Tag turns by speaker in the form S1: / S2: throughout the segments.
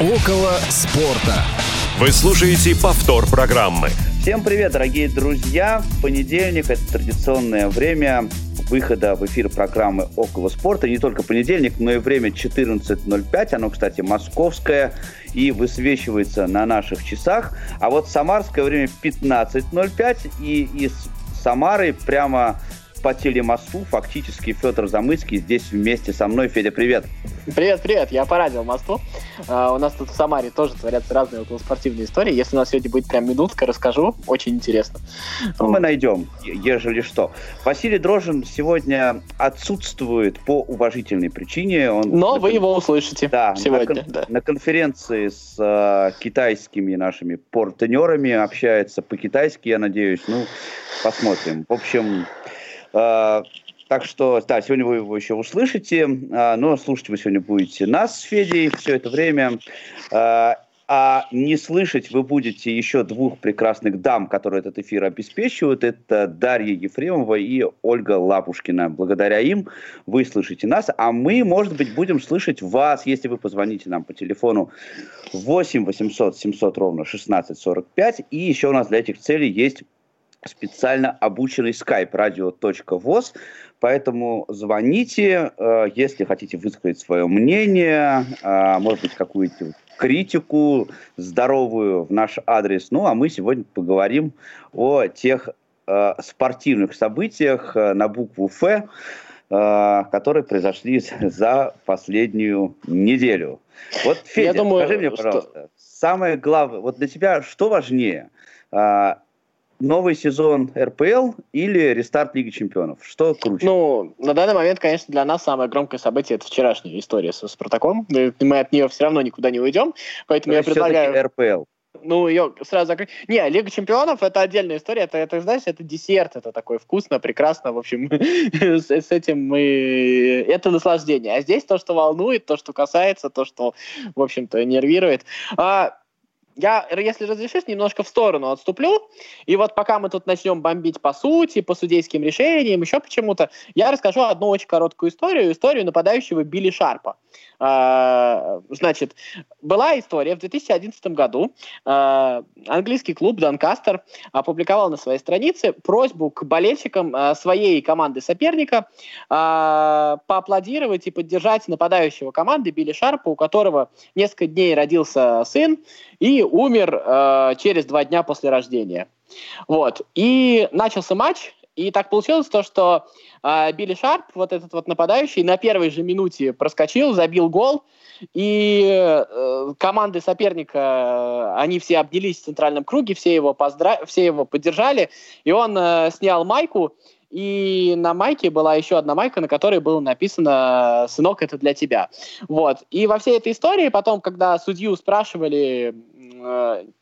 S1: Около спорта. Вы слушаете повтор программы.
S2: Всем привет, дорогие друзья. Понедельник – это традиционное время выхода в эфир программы «Около спорта». Не только понедельник, но и время 14.05. Оно, кстати, московское и высвечивается на наших часах. А вот самарское время 15.05. И из Самары прямо по телемосту фактически Федор Замыцкий здесь вместе со мной. Федя, привет.
S3: Привет, привет, я по радиомосту. Uh, у нас тут в Самаре тоже творятся разные околоспортивные истории. Если у нас сегодня будет прям минутка, расскажу. Очень интересно.
S2: Ну, мы найдем, ежели что. Василий Дрожин сегодня отсутствует по уважительной причине.
S3: Он Но на... вы его услышите
S2: да,
S3: сегодня.
S2: На, кон... да. на конференции с uh, китайскими нашими партнерами общается по-китайски, я надеюсь. Ну, посмотрим. В общем, а, так что, да, сегодня вы его еще услышите, а, но слушать вы сегодня будете нас с Федей все это время. А, а не слышать вы будете еще двух прекрасных дам, которые этот эфир обеспечивают. Это Дарья Ефремова и Ольга Лапушкина. Благодаря им вы слышите нас, а мы, может быть, будем слышать вас, если вы позвоните нам по телефону 8 800 700 ровно 1645. И еще у нас для этих целей есть специально обученный skype radio.voz, поэтому звоните, э, если хотите высказать свое мнение, э, может быть, какую-то критику здоровую в наш адрес. Ну, а мы сегодня поговорим о тех э, спортивных событиях на букву «Ф», которые произошли за последнюю неделю. Вот, Федя, Я думаю, скажи мне, пожалуйста, что... самое главное, вот для тебя что важнее – новый сезон РПЛ или рестарт Лиги Чемпионов? Что круче?
S3: Ну, на данный момент, конечно, для нас самое громкое событие это вчерашняя история со Спартаком. Мы от нее все равно никуда не уйдем, поэтому То я предлагаю...
S2: РПЛ.
S3: Ну, ее сразу закрыть. Не, Лига Чемпионов это отдельная история. Это, это, знаешь, это десерт, это такое вкусно, прекрасно. В общем, с, с этим мы... Это наслаждение. А здесь то, что волнует, то, что касается, то, что, в общем-то, нервирует. А, я, если разрешишь, немножко в сторону отступлю. И вот пока мы тут начнем бомбить по сути, по судейским решениям, еще почему-то, я расскажу одну очень короткую историю, историю нападающего Билли Шарпа. А, значит, была история в 2011 году. А, английский клуб Донкастер опубликовал на своей странице просьбу к болельщикам а, своей команды соперника поаплодировать и поддержать нападающего команды Билли Шарпа, у которого несколько дней родился сын и умер через два дня после рождения. Вот. И начался матч, и так получилось то, что э, Билли Шарп, вот этот вот нападающий, на первой же минуте проскочил, забил гол, и э, команды соперника, э, они все обнялись в центральном круге, все его, поздра... все его поддержали, и он э, снял майку, и на майке была еще одна майка, на которой было написано «Сынок, это для тебя». Вот. И во всей этой истории потом, когда судью спрашивали, Э,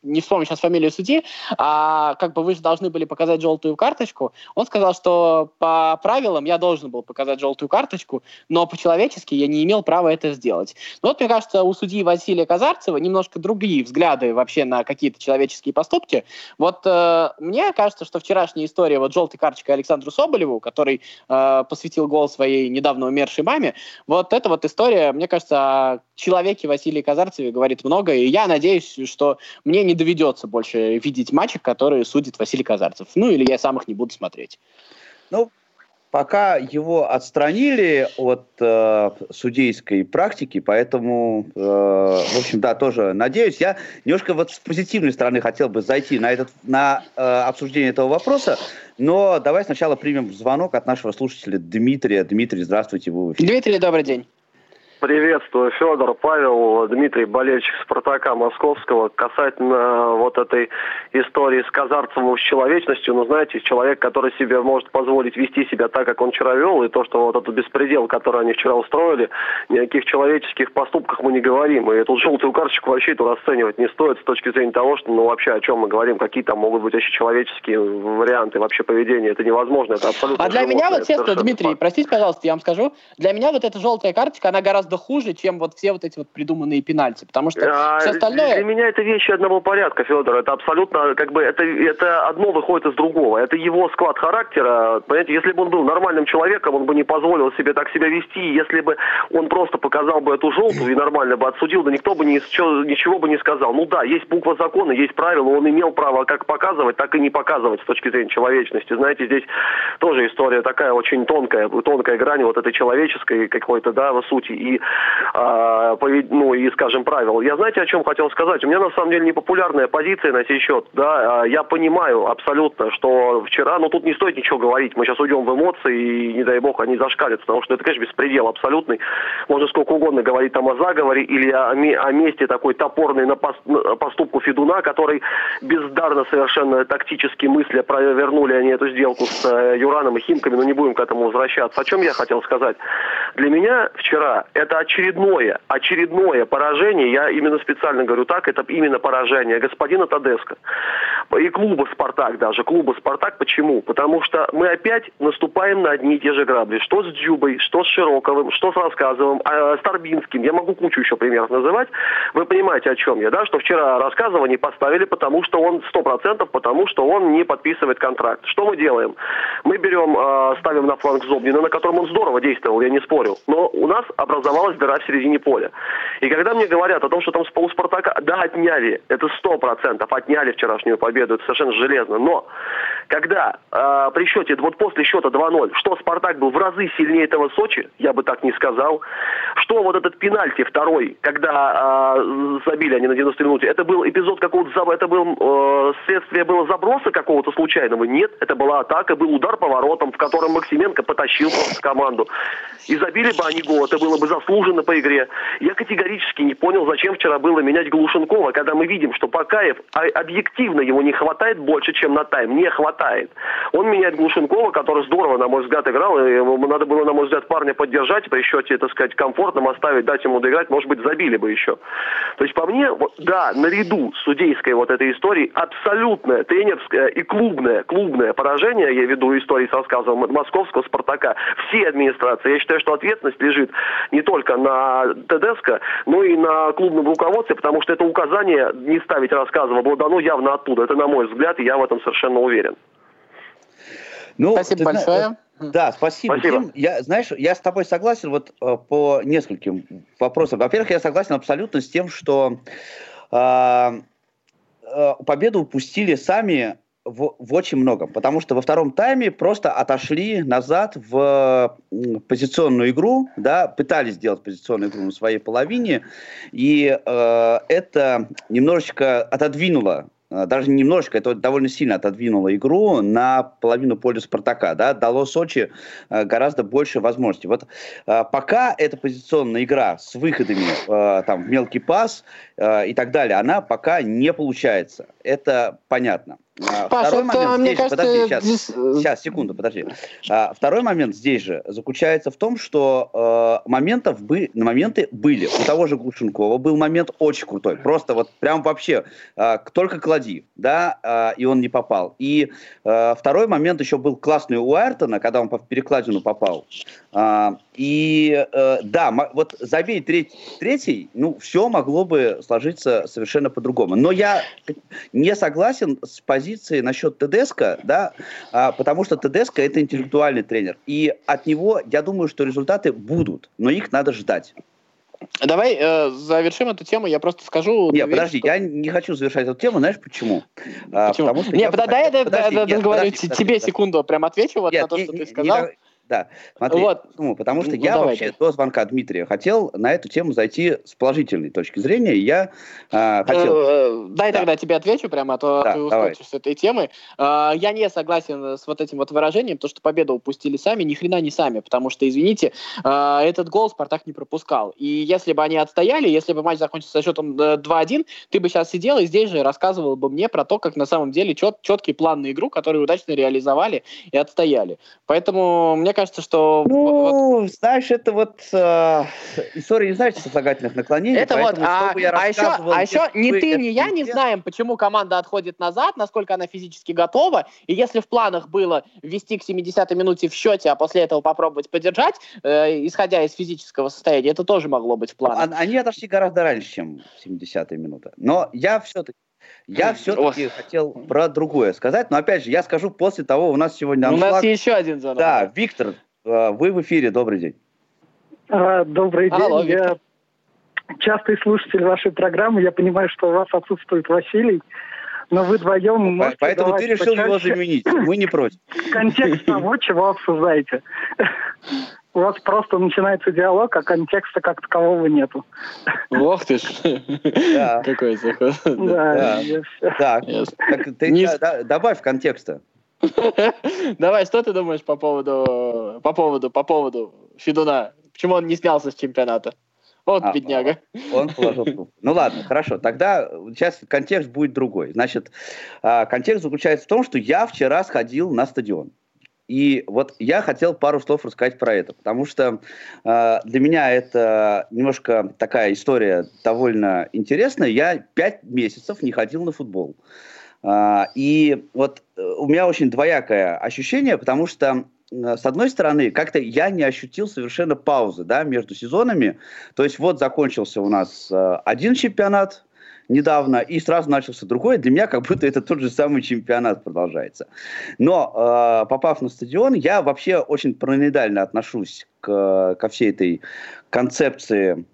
S3: не вспомню сейчас фамилию судьи, а как бы вы же должны были показать желтую карточку. Он сказал, что по правилам я должен был показать желтую карточку, но по-человечески я не имел права это сделать. Ну вот, мне кажется, у судьи Василия Казарцева немножко другие взгляды вообще на какие-то человеческие поступки. Вот э, мне кажется, что вчерашняя история вот желтой карточкой Александру Соболеву, который э, посвятил гол своей недавно умершей маме, вот эта вот история, мне кажется, о человеке Василии Казарцеве говорит много, и я надеюсь, что мне не доведется больше видеть матчи, которые судит Василий Казарцев. Ну, или я сам их не буду смотреть.
S2: Ну, пока его отстранили от э, судейской практики, поэтому, э, в общем, да, тоже надеюсь. Я немножко вот с позитивной стороны хотел бы зайти на, этот, на э, обсуждение этого вопроса, но давай сначала примем звонок от нашего слушателя Дмитрия. Дмитрий, здравствуйте, вы в
S3: эфире. Дмитрий, добрый день.
S4: Приветствую, Федор, Павел, Дмитрий, болельщик Спартака Московского. Касательно вот этой истории с Казарцевым, с человечностью, ну, знаете, человек, который себе может позволить вести себя так, как он вчера вел, и то, что вот этот беспредел, который они вчера устроили, ни о каких человеческих поступках мы не говорим. И эту желтую карточку вообще тут расценивать не стоит с точки зрения того, что, ну, вообще о чем мы говорим, какие там могут быть вообще человеческие варианты вообще поведения. Это невозможно, это абсолютно
S3: А для меня вот, честно, Дмитрий, простите, пожалуйста, я вам скажу, для меня вот эта желтая карточка, она гораздо гораздо хуже, чем вот все вот эти вот придуманные пенальти, потому что а, все остальное...
S4: Для меня это вещи одного порядка, Федор, это абсолютно, как бы, это, это одно выходит из другого, это его склад характера, понимаете, если бы он был нормальным человеком, он бы не позволил себе так себя вести, если бы он просто показал бы эту желтую и нормально бы отсудил, да никто бы ничего, ничего бы не сказал. Ну да, есть буква закона, есть правила, он имел право как показывать, так и не показывать с точки зрения человечности. Знаете, здесь тоже история такая очень тонкая, тонкая грань вот этой человеческой какой-то, да, сути. И, а, ну, и, скажем, правил. Я знаете, о чем хотел сказать? У меня, на самом деле, непопулярная позиция на сей счет, да, а, я понимаю абсолютно, что вчера, ну, тут не стоит ничего говорить, мы сейчас уйдем в эмоции, и, не дай бог, они зашкалят, потому что это, конечно, беспредел абсолютный. Можно сколько угодно говорить там о заговоре или о, о месте такой топорной на поступку Федуна, который бездарно совершенно тактически мысли провернули они эту сделку с э, Юраном и Химками, но не будем к этому возвращаться. О чем я хотел сказать? Для меня вчера это очередное, очередное поражение, я именно специально говорю так, это именно поражение господина Тадеско и клуба «Спартак» даже, клуба «Спартак». Почему? Потому что мы опять наступаем на одни и те же грабли. Что с Дзюбой, что с Широковым, что с Рассказовым, э, с Торбинским. Я могу кучу еще примеров называть. Вы понимаете, о чем я, да? Что вчера Рассказова не поставили, потому что он, сто процентов, потому что он не подписывает контракт. Что мы делаем? Мы берем, э, ставим на фланг Зобнина, на котором он здорово действовал, я не спорю. Но у нас образовалась дыра в середине поля. И когда мне говорят о том, что там с полуспартака, да, отняли, это сто процентов, отняли вчерашнюю победу, это совершенно железно. Но когда э, при счете, вот после счета 2-0, что Спартак был в разы сильнее этого Сочи, я бы так не сказал. Что вот этот пенальти второй, когда э, забили они на 90 минуте, это был эпизод какого-то, это был э, следствие было заброса какого-то случайного? Нет, это была атака, был удар по воротам, в котором Максименко потащил просто команду. И забили бы они гол, это было бы заслуженно по игре. Я категорически не понял, зачем вчера было менять Глушенкова, когда мы видим, что Пакаев а, объективно его не хватает больше, чем на тайм. Не хватает. Он меняет Глушенкова, который здорово, на мой взгляд, играл. Ему надо было, на мой взгляд, парня поддержать при счете, так сказать, комфортном оставить, дать ему доиграть. Может быть, забили бы еще. То есть, по мне, вот, да, наряду с судейской вот этой историей абсолютное тренерское и клубное, клубное поражение, я веду истории с рассказом московского «Спартака», все администрации. Я считаю, что ответственность лежит не только на ТДСК, но и на клубном руководстве, потому что это указание не ставить рассказов было дано явно оттуда. Это на мой взгляд, и я в этом совершенно уверен.
S3: Ну, спасибо большое.
S2: Да, спасибо. спасибо. Тим, я, знаешь, я с тобой согласен вот э, по нескольким вопросам. Во-первых, я согласен абсолютно с тем, что э, э, победу упустили сами в, в очень многом, потому что во втором тайме просто отошли назад в позиционную игру, да, пытались сделать позиционную игру на своей половине, и э, это немножечко отодвинуло Э, даже немножко, это довольно сильно отодвинуло игру на половину поля Спартака, да, дало Сочи э, гораздо больше возможностей. Вот э, пока эта позиционная игра с выходами там в мелкий пас и так далее, она пока не получается. Это понятно.
S3: А, Паша, Второй это, момент мне здесь кажется,
S2: подожди, сейчас, сейчас, секунду, подожди. А, второй момент здесь же заключается в том, что э, моментов бы, моменты были. У того же Глушенкова был момент очень крутой. Просто вот прям вообще э, только клади, да, э, и он не попал. И э, второй момент еще был классный у Айртона, когда он по перекладину попал. Э, и э, да, вот забей треть, третий, ну, все могло бы сложиться совершенно по-другому. Но я не согласен с позицией насчет ТДСК, да, а, потому что ТДСК это интеллектуальный тренер. И от него, я думаю, что результаты будут, но их надо ждать.
S3: Давай э, завершим эту тему. Я просто скажу.
S2: Нет, подожди, что... я не хочу завершать эту тему. Знаешь почему?
S3: А, почему? А, потому что не, подожди, я, подожди, подожди, я, нет, говорю, подожди, тебе подожди, секунду прям отвечу вот нет, на то, не, что ты сказал. Не,
S2: да, смотри, вот. ну, потому что ну, я давайте. вообще до звонка Дмитрия хотел на эту тему зайти с положительной точки зрения. Я э, хотел...
S3: Э, дай да. тогда тебе отвечу прямо, а то да, ты ускочишь с этой темы. Э, я не согласен с вот этим вот выражением, то, что победу упустили сами, ни хрена не сами, потому что, извините, э, этот гол Спартак не пропускал. И если бы они отстояли, если бы матч закончился со счетом 2-1, ты бы сейчас сидел и здесь же рассказывал бы мне про то, как на самом деле чет, четкий план на игру, который удачно реализовали и отстояли. Поэтому мне Мне кажется, что...
S2: Ну, вот... знаешь, это вот э, история не значит сослагательных наклонений.
S3: Это вот, а, а, еще, а еще ни ты, ни я не знаем, почему команда отходит назад, насколько она физически готова, и если в планах было ввести к 70-й минуте в счете, а после этого попробовать поддержать, э, исходя из физического состояния, это тоже могло быть в планах.
S2: Они отошли гораздо раньше, чем 70-я минута. Но я все-таки я все-таки хотел про другое сказать, но опять же, я скажу после того, у нас сегодня
S3: аншлаг. У нас еще один звонок.
S2: Да, Виктор, э, вы в эфире, добрый день.
S5: А, добрый день, Алло, я частый слушатель вашей программы, я понимаю, что у вас отсутствует Василий, но вы вдвоем
S2: Поэтому ты решил его заменить, мы не против.
S5: Контекст того, чего обсуждаете у вас просто начинается диалог, а контекста как такового нету.
S3: Ох ты ж. Какой заход.
S2: Да, Так, ты добавь контекста.
S3: Давай, что ты думаешь по поводу, по поводу, по поводу Федуна? Почему он не снялся с чемпионата? Вот а, бедняга.
S2: Он положил трубку. Ну ладно, хорошо. Тогда сейчас контекст будет другой. Значит, а, контекст заключается в том, что я вчера сходил на стадион. И вот я хотел пару слов рассказать про это, потому что э, для меня это немножко такая история довольно интересная. Я пять месяцев не ходил на футбол. Э, и вот э, у меня очень двоякое ощущение, потому что э, с одной стороны, как-то я не ощутил совершенно паузы да, между сезонами. То есть вот закончился у нас э, один чемпионат, недавно, и сразу начался другой. Для меня как будто это тот же самый чемпионат продолжается. Но э, попав на стадион, я вообще очень параноидально отношусь к, ко всей этой концепции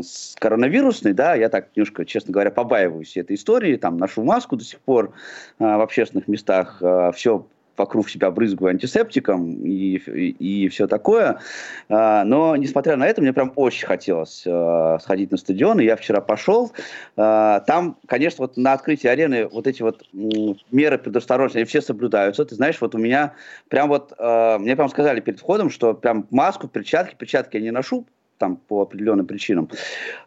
S2: с коронавирусной, да, я так немножко, честно говоря, побаиваюсь этой истории, там ношу маску до сих пор э, в общественных местах, э, все вокруг себя брызгаю антисептиком и, и, и все такое. А, но, несмотря на это, мне прям очень хотелось а, сходить на стадион, и я вчера пошел. А, там, конечно, вот на открытии арены вот эти вот меры предосторожности, все соблюдаются. Ты знаешь, вот у меня прям вот, мне прям сказали перед входом, что прям маску, перчатки, перчатки я не ношу, там по определенным причинам.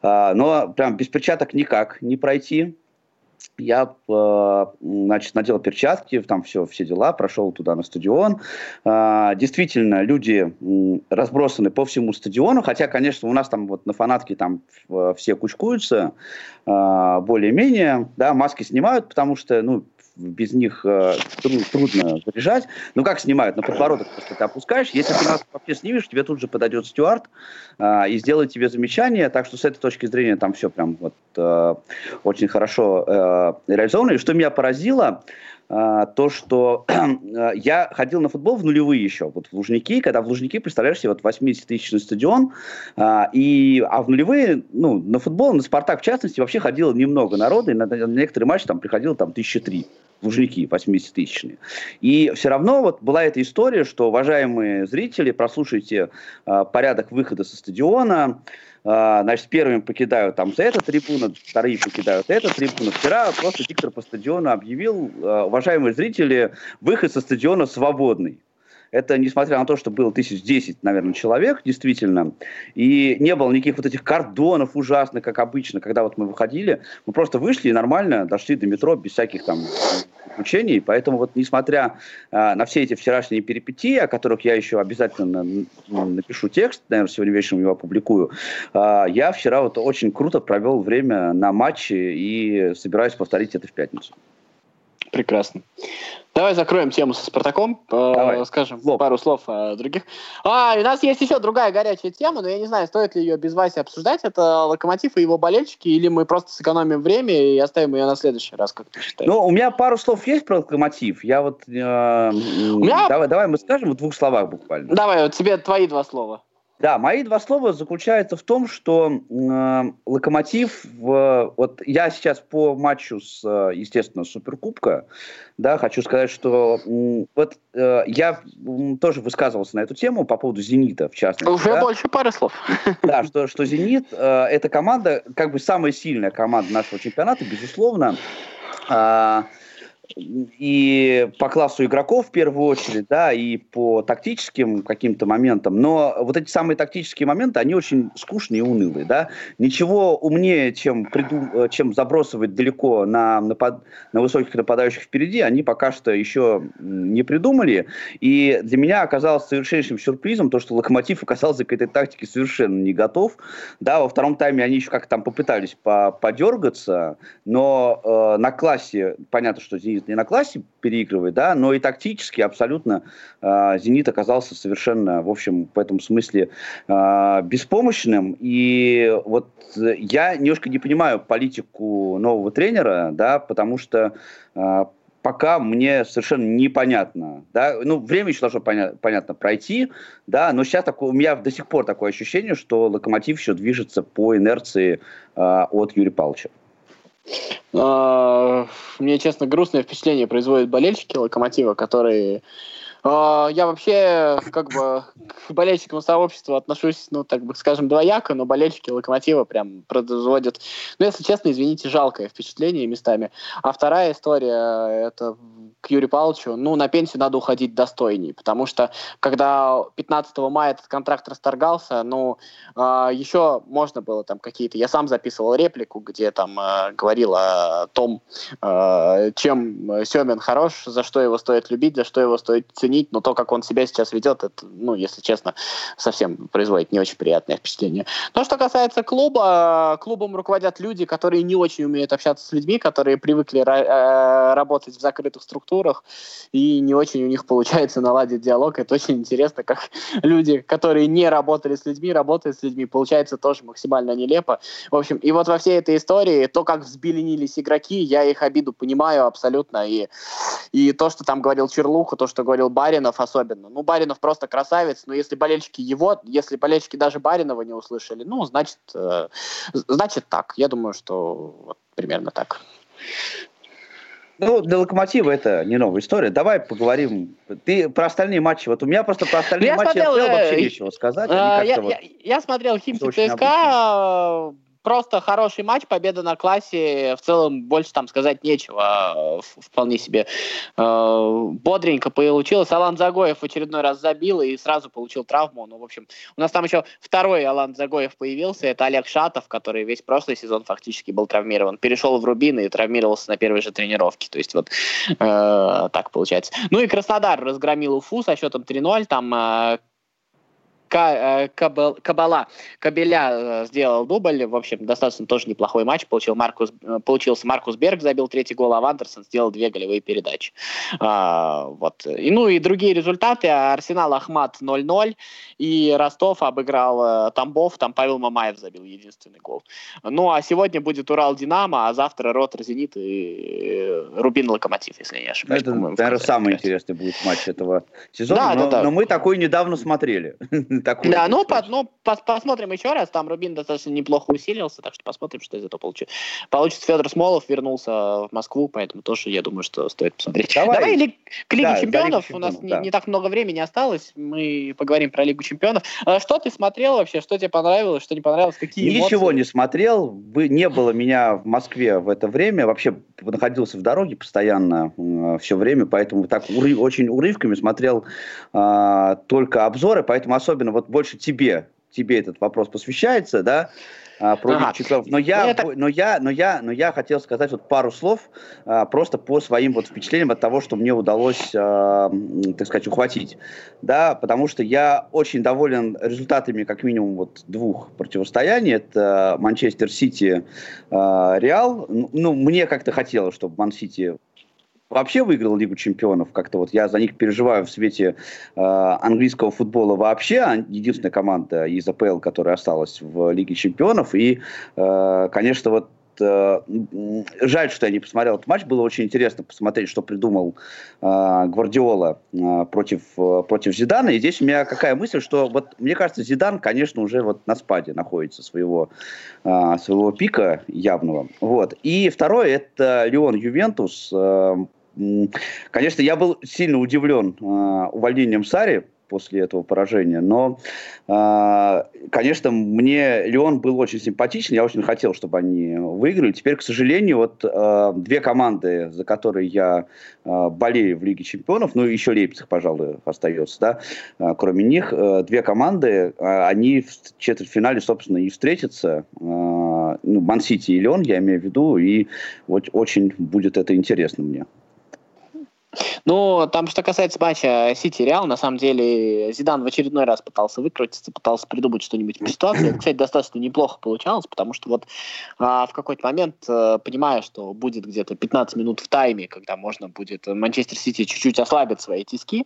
S2: Но прям без перчаток никак не пройти я, э, значит, надел перчатки, там все, все дела, прошел туда на стадион. А, действительно, люди разбросаны по всему стадиону, хотя, конечно, у нас там вот на фанатке там все кучкуются а, более-менее, да, маски снимают, потому что, ну, без них э, трудно заряжать. Ну, как снимают? На подбородок просто ты опускаешь. Если ты нас вообще снимешь, тебе тут же подойдет стюард э, и сделает тебе замечание. Так что с этой точки зрения там все прям вот э, очень хорошо реализовано. И что меня поразило, то, что я ходил на футбол в нулевые еще, вот в Лужники, когда в Лужники, представляешь себе, вот 80-тысячный стадион, а, и, а в нулевые, ну, на футбол, на Спартак в частности, вообще ходило немного народа, и на, на некоторые матчи там приходило там тысячи три. Лужники 80-тысячные. И все равно вот была эта история, что, уважаемые зрители, прослушайте э, порядок выхода со стадиона, э, значит, первыми покидают там за эту трибуну, вторые покидают эту трибуну. Вчера просто диктор по стадиону объявил, э, уважаемые зрители, выход со стадиона свободный. Это несмотря на то, что было тысяч десять, наверное, человек, действительно, и не было никаких вот этих кордонов ужасных, как обычно, когда вот мы выходили. Мы просто вышли и нормально дошли до метро без всяких там приключений. Поэтому вот несмотря э, на все эти вчерашние перипетии, о которых я еще обязательно напишу текст, наверное, сегодня вечером его опубликую, э, я вчера вот очень круто провел время на матче и собираюсь повторить это в пятницу.
S3: Прекрасно. Давай закроем тему со Спартаком, Давай. скажем Лоб. пару слов о других. А, у нас есть еще другая горячая тема, но я не знаю, стоит ли ее без Васи обсуждать. Это Локомотив и его болельщики, или мы просто сэкономим время и оставим ее на следующий раз, как ты считаешь?
S2: Ну, у меня пару слов есть про Локомотив. Я вот... Э, меня... давай, давай мы скажем в двух словах буквально.
S3: Давай, вот тебе твои два слова.
S2: Да, мои два слова заключаются в том, что э, Локомотив, э, вот я сейчас по матчу с, э, естественно, Суперкубка, да, хочу сказать, что вот э, я тоже высказывался на эту тему по поводу Зенита, в частности.
S3: Уже
S2: да?
S3: больше пары слов.
S2: Да, что, что Зенит э, это команда, как бы самая сильная команда нашего чемпионата, безусловно. Э, и по классу игроков в первую очередь, да, и по тактическим каким-то моментам. Но вот эти самые тактические моменты, они очень скучные и унылые, да. Ничего умнее, чем, приду, чем забросывать далеко на, напад, на высоких нападающих впереди, они пока что еще не придумали. И для меня оказалось совершеннейшим сюрпризом то, что Локомотив оказался к этой тактике совершенно не готов. Да, во втором тайме они еще как-то там попытались по подергаться, но э, на классе, понятно, что «Зенит» не на классе переигрывает, да, но и тактически абсолютно э, «Зенит» оказался совершенно, в общем, в этом смысле э, беспомощным. И вот я немножко не понимаю политику нового тренера, да, потому что э, пока мне совершенно непонятно. Да? Ну, время еще должно поня- понятно пройти, да, но сейчас такое, у меня до сих пор такое ощущение, что локомотив еще движется по инерции э, от Юрия Павловича.
S3: А, мне, честно, грустное впечатление производят болельщики Локомотива, которые я вообще как бы к болельщикам сообщества отношусь, ну, так бы скажем, двояко, но болельщики Локомотива прям производят, ну, если честно, извините, жалкое впечатление местами. А вторая история, это к Юрию Павловичу, ну, на пенсию надо уходить достойней, потому что когда 15 мая этот контракт расторгался, ну, э, еще можно было там какие-то... Я сам записывал реплику, где там э, говорил о том, э, чем Семин хорош, за что его стоит любить, за что его стоит ценить, но то, как он себя сейчас ведет, это, ну, если честно, совсем производит не очень приятное впечатление. То, что касается клуба, клубом руководят люди, которые не очень умеют общаться с людьми, которые привыкли э, работать в закрытых структурах, и не очень у них получается наладить диалог. Это очень интересно, как люди, которые не работали с людьми, работают с людьми, получается тоже максимально нелепо. В общем, и вот во всей этой истории, то, как взбеленились игроки, я их обиду понимаю абсолютно, и, и то, что там говорил Черлуха, то, что говорил Баринов особенно. Ну, Баринов просто красавец, но если болельщики его, если болельщики даже Баринова не услышали, ну, значит, э, значит так. Я думаю, что вот примерно так.
S2: Ну, для Локомотива это не новая история. Давай поговорим. Ты про остальные матчи. Вот у меня просто про остальные ну, я матчи смотрел, вообще э, нечего сказать.
S3: А, я, вот... я, я смотрел Химки ЦСКА просто хороший матч, победа на классе. В целом больше там сказать нечего. Вполне себе э, бодренько получилось. Алан Загоев в очередной раз забил и сразу получил травму. Ну, в общем, у нас там еще второй Алан Загоев появился. Это Олег Шатов, который весь прошлый сезон фактически был травмирован. Перешел в Рубин и травмировался на первой же тренировке. То есть вот э, так получается. Ну и Краснодар разгромил Уфу со счетом 3-0. Там э, Кабала, Кабеля э, сделал дубль, в общем, достаточно тоже неплохой матч, получил Маркус, э, получился Маркус Берг, забил третий гол, а Вандерсон сделал две голевые передачи. А, вот. И, ну и другие результаты, Арсенал Ахмат 0-0, и Ростов обыграл Тамбов, там Павел Мамаев забил единственный гол. Ну а сегодня будет Урал-Динамо, а завтра Ротор Зенит и Рубин Локомотив, если я не ошибаюсь.
S2: Это, наверное, самый интересный будет матч этого сезона, да, но, да, да. но мы такой недавно смотрели.
S3: Такой. Да, ну, по, ну пос, посмотрим еще раз. Там Рубин достаточно неплохо усилился, так что посмотрим, что из этого получится. Получится Федор Смолов вернулся в Москву, поэтому тоже, я думаю, что стоит посмотреть. Давай, Давай ли, к Лиге да, чемпионов. Чемпионов. У нас да. не, не так много времени осталось. Мы поговорим про Лигу чемпионов. А что ты смотрел вообще? Что тебе понравилось, что не понравилось? Какие
S2: Ничего эмоции? не смотрел. Не было меня в Москве в это время. Вообще находился в дороге постоянно все время, поэтому так урыв, очень урывками смотрел э, только обзоры, поэтому особенно вот больше тебе, тебе этот вопрос посвящается, да, а, про ага. чемпионов. Но я, ну, Это... но я, но я, но я хотел сказать вот пару слов а, просто по своим вот впечатлениям от того, что мне удалось, а, так сказать, ухватить, да, потому что я очень доволен результатами как минимум вот двух противостояний. Это Манчестер Сити, Реал. Ну, мне как-то хотелось, чтобы Ман Сити вообще выиграл Лигу чемпионов. Как-то вот я за них переживаю в свете э, английского футбола вообще. А единственная команда из АПЛ, которая осталась в Лиге чемпионов. И, э, конечно, вот э, жаль, что я не посмотрел этот матч. Было очень интересно посмотреть, что придумал э, Гвардиола э, против, э, против Зидана. И здесь у меня какая мысль, что вот мне кажется, Зидан, конечно, уже вот на спаде находится своего, э, своего пика явного. Вот. И второе, это Леон Ювентус. Э, Конечно, я был сильно удивлен э, увольнением Сари, после этого поражения. Но, э, конечно, мне Леон был очень симпатичен, я очень хотел, чтобы они выиграли. Теперь, к сожалению, вот э, две команды, за которые я болею в Лиге Чемпионов, ну, еще Лейпциг, пожалуй, остается, да, кроме них, э, две команды, они в четвертьфинале, собственно, и встретятся. Э, ну, Ман-Сити и Леон, я имею в виду, и вот очень будет это интересно мне.
S3: Ну, там, что касается матча Сити-Реал, на самом деле, Зидан в очередной раз пытался выкрутиться, пытался придумать что-нибудь по ситуации. Это, кстати, достаточно неплохо получалось, потому что вот а, в какой-то момент, а, понимая, что будет где-то 15 минут в тайме, когда можно будет Манчестер Сити чуть-чуть ослабить свои тиски,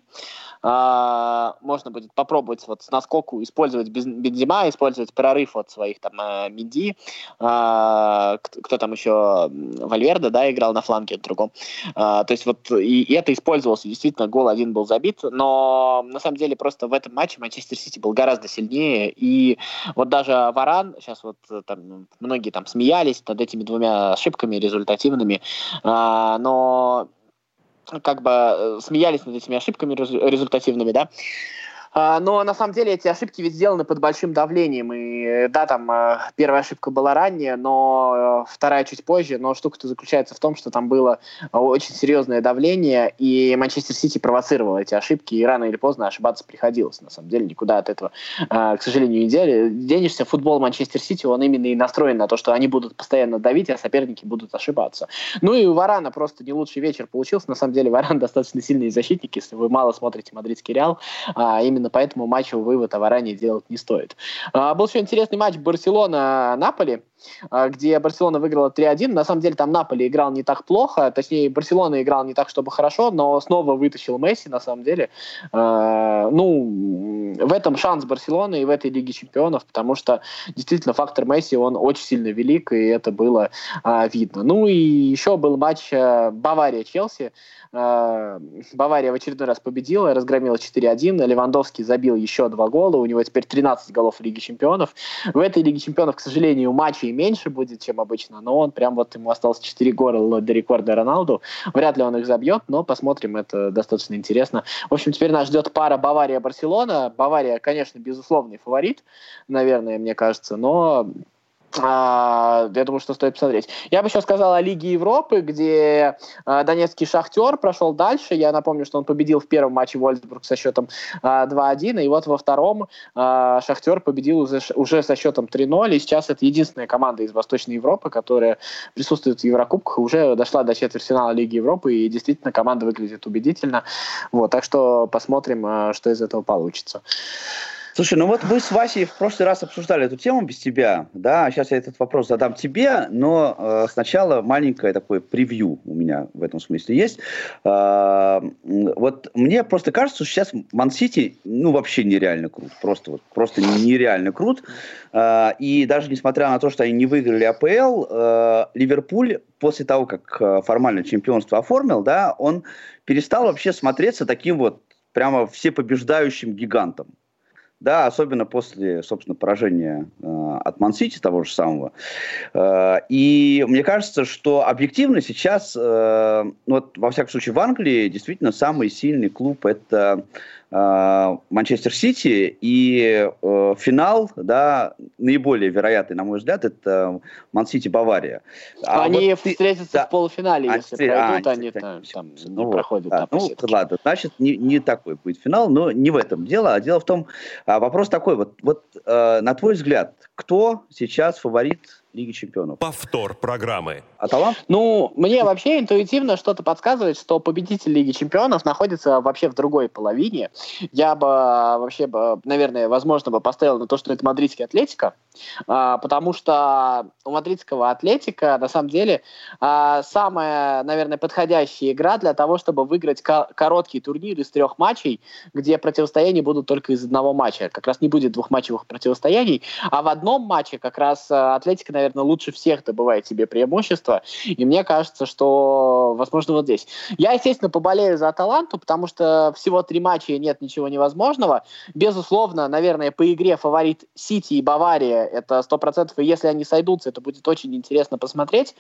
S3: а, можно будет попробовать вот с наскоку использовать Бензима, использовать прорыв от своих там а, Минди, а, кто, кто там еще, Вальверде, да, играл на фланге другом. А, то есть вот и, и это использовался, действительно, гол один был забит, но на самом деле просто в этом матче Манчестер Сити был гораздо сильнее, и вот даже Варан, сейчас вот там многие там смеялись над этими двумя ошибками результативными, а, но как бы э, смеялись над этими ошибками результативными, да, но на самом деле эти ошибки ведь сделаны под большим давлением. И э, да, там э, первая ошибка была ранее, но э, вторая чуть позже. Но штука-то заключается в том, что там было очень серьезное давление, и Манчестер Сити провоцировал эти ошибки, и рано или поздно ошибаться приходилось. На самом деле никуда от этого, к сожалению, не денешься. Футбол Манчестер Сити, он именно и настроен на то, что они будут постоянно давить, а соперники будут ошибаться. Ну и у Варана просто не лучший вечер получился. На самом деле Варан достаточно сильный защитник, если вы мало смотрите мадридский Реал. А именно поэтому матчу вывод о Варане делать не стоит. А, был еще интересный матч Барселона-Наполи. А, где Барселона выиграла 3-1. На самом деле там Наполи играл не так плохо, точнее Барселона играл не так, чтобы хорошо, но снова вытащил Месси на самом деле. А, ну, в этом шанс Барселоны и в этой Лиге Чемпионов, потому что действительно фактор Месси, он очень сильно велик, и это было а, видно. Ну и еще был матч Бавария-Челси. Бавария в очередной раз победила, разгромила 4-1. Левандовский забил еще два гола, у него теперь 13 голов в Лиге Чемпионов. В этой Лиге Чемпионов, к сожалению, матчей меньше будет, чем обычно, но он прям вот ему осталось 4 гола до рекорда Роналду. Вряд ли он их забьет, но посмотрим, это достаточно интересно. В общем, теперь нас ждет пара Бавария-Барселона. Бавария, конечно, безусловный фаворит, наверное, мне кажется, но а, я думаю, что стоит посмотреть. Я бы еще сказал о Лиге Европы, где а, донецкий Шахтер прошел дальше. Я напомню, что он победил в первом матче Вольсбург со счетом а, 2-1, и вот во втором а, Шахтер победил уже, уже со счетом 3-0, и сейчас это единственная команда из Восточной Европы, которая присутствует в Еврокубках, уже дошла до четвертьфинала Лиги Европы, и действительно команда выглядит убедительно. Вот, так что посмотрим, что из этого получится.
S2: Слушай, ну вот мы с Васей в прошлый раз обсуждали эту тему без тебя, да, сейчас я этот вопрос задам тебе, но э, сначала маленькое такое превью у меня в этом смысле есть. Э, вот мне просто кажется, что сейчас Ман-Сити, ну, вообще нереально крут, просто вот, просто нереально крут, э, и даже несмотря на то, что они не выиграли АПЛ, э, Ливерпуль после того, как э, формально чемпионство оформил, да, он перестал вообще смотреться таким вот прямо всепобеждающим гигантом да, особенно после, собственно, поражения э, от Мансити того же самого. Э, и мне кажется, что объективно сейчас, э, ну, вот, во всяком случае, в Англии действительно самый сильный клуб это Манчестер Сити, и э, финал, да, наиболее вероятный, на мой взгляд, это Ман-Сити Бавария.
S3: А они вот встретятся да, в полуфинале, а, если а, пройдут, а, они там, там ну, не проходят. Да,
S2: ну, ладно, значит, не, не такой будет финал, но не в этом дело, а дело в том, а, вопрос такой, вот, вот э, на твой взгляд, кто сейчас фаворит Лиги Чемпионов.
S1: Повтор программы.
S3: А талант? Ну, мне вообще интуитивно что-то подсказывает, что победитель Лиги Чемпионов находится вообще в другой половине. Я бы вообще, бы, наверное, возможно, бы поставил на то, что это мадридский Атлетика, а, потому что у мадридского Атлетика, на самом деле, а, самая, наверное, подходящая игра для того, чтобы выиграть короткий турнир из трех матчей, где противостояния будут только из одного матча. Как раз не будет двухматчевых противостояний, а в одном матче как раз Атлетика, наверное, лучше всех добывает себе преимущество. И мне кажется, что, возможно, вот здесь. Я, естественно, поболею за Аталанту, потому что всего три матча и нет ничего невозможного. Безусловно, наверное, по игре фаворит Сити и Бавария это сто процентов. И если они сойдутся, это будет очень интересно посмотреть.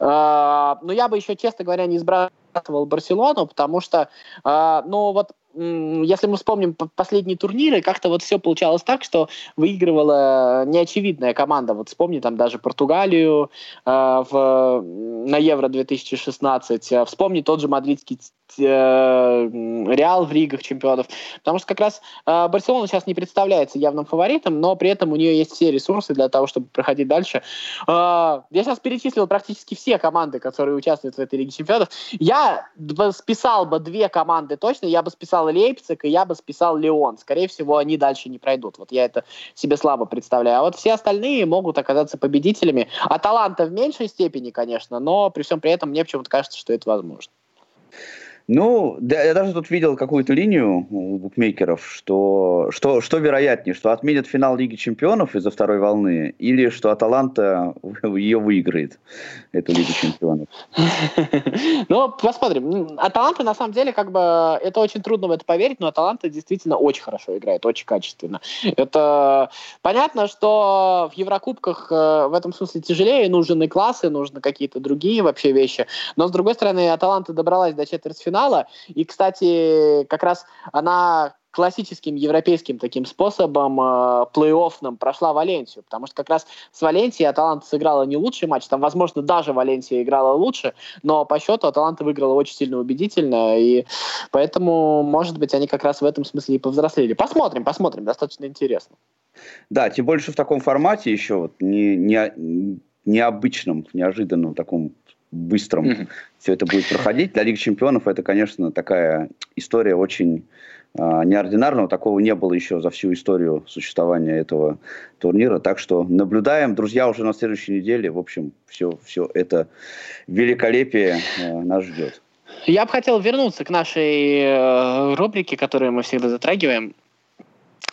S3: А, но я бы еще, честно говоря, не избрал Барселону, потому что, э, ну вот если мы вспомним последние турниры, как-то вот все получалось так, что выигрывала неочевидная команда. Вот вспомни там даже Португалию э, в, на Евро 2016, э, вспомни тот же мадридский Э, Реал в Ригах чемпионов. Потому что как раз э, Барселона сейчас не представляется явным фаворитом, но при этом у нее есть все ресурсы для того, чтобы проходить дальше. Э, я сейчас перечислил практически все команды, которые участвуют в этой Лиге чемпионов. Я списал бы две команды точно. Я бы списал Лейпциг и я бы списал Леон. Скорее всего, они дальше не пройдут. Вот я это себе слабо представляю. А вот все остальные могут оказаться победителями. А таланта в меньшей степени, конечно, но при всем при этом мне почему-то кажется, что это возможно.
S2: Ну, да, я даже тут видел какую-то линию у букмекеров, что, что, что вероятнее, что отменят финал Лиги Чемпионов из-за второй волны, или что Аталанта ее выиграет, эту Лигу Чемпионов.
S3: Ну, посмотрим. Аталанта, на самом деле, как бы, это очень трудно в это поверить, но Аталанта действительно очень хорошо играет, очень качественно. Это понятно, что в Еврокубках э, в этом смысле тяжелее, нужны классы, нужны какие-то другие вообще вещи, но, с другой стороны, Аталанта добралась до четвертьфинала, финала. И, кстати, как раз она классическим европейским таким способом э, плей-оффным прошла Валенсию, потому что как раз с Валенсией Аталанта сыграла не лучший матч, там, возможно, даже Валенсия играла лучше, но по счету Аталанта выиграла очень сильно убедительно, и поэтому, может быть, они как раз в этом смысле и повзрослели. Посмотрим, посмотрим, достаточно интересно.
S2: Да, тем больше в таком формате еще, вот, не, не, необычном, неожиданном таком быстром mm-hmm. все это будет проходить. Для Лиги Чемпионов это, конечно, такая история очень э, неординарного. Такого не было еще за всю историю существования этого турнира. Так что наблюдаем. Друзья, уже на следующей неделе. В общем, все, все это великолепие э, нас ждет.
S3: Я бы хотел вернуться к нашей э, рубрике, которую мы всегда затрагиваем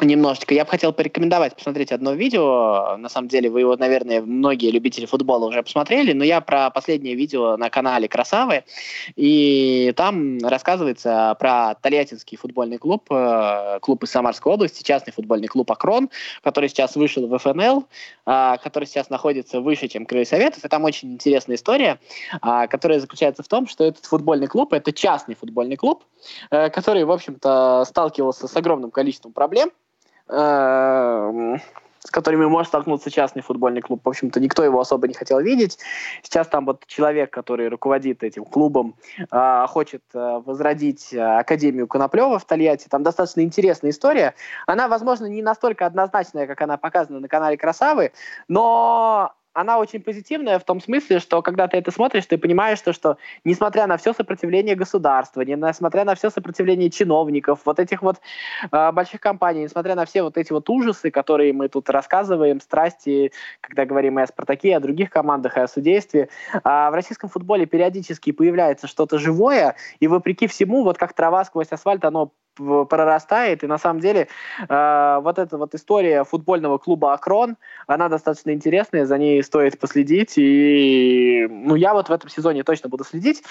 S3: немножечко. Я бы хотел порекомендовать посмотреть одно видео. На самом деле, вы его, наверное, многие любители футбола уже посмотрели, но я про последнее видео на канале Красавы. И там рассказывается про Тольяттинский футбольный клуб, э, клуб из Самарской области, частный футбольный клуб «Акрон», который сейчас вышел в ФНЛ, э, который сейчас находится выше, чем Крылья Советов. И там очень интересная история, э, которая заключается в том, что этот футбольный клуб – это частный футбольный клуб, который, в общем-то, сталкивался с огромным количеством проблем – с которыми может столкнуться частный футбольный клуб. В общем-то, никто его особо не хотел видеть. Сейчас там вот человек, который руководит этим клубом, э, хочет э, возродить э, Академию Коноплева в Тольятти. Там достаточно интересная история. Она, возможно, не настолько однозначная, как она показана на канале Красавы, но она очень позитивная в том смысле, что когда ты это смотришь, ты понимаешь, что, что несмотря на все сопротивление государства, несмотря на все сопротивление чиновников, вот этих вот э, больших компаний, несмотря на все вот эти вот ужасы, которые мы тут рассказываем, страсти, когда говорим и о «Спартаке», и о других командах, и о судействе, э, в российском футболе периодически появляется что-то живое, и вопреки всему, вот как трава сквозь асфальт, оно прорастает. И на самом деле э, вот эта вот история футбольного клуба «Акрон», она достаточно интересная, за ней стоит последить. И ну, я вот в этом сезоне точно буду следить.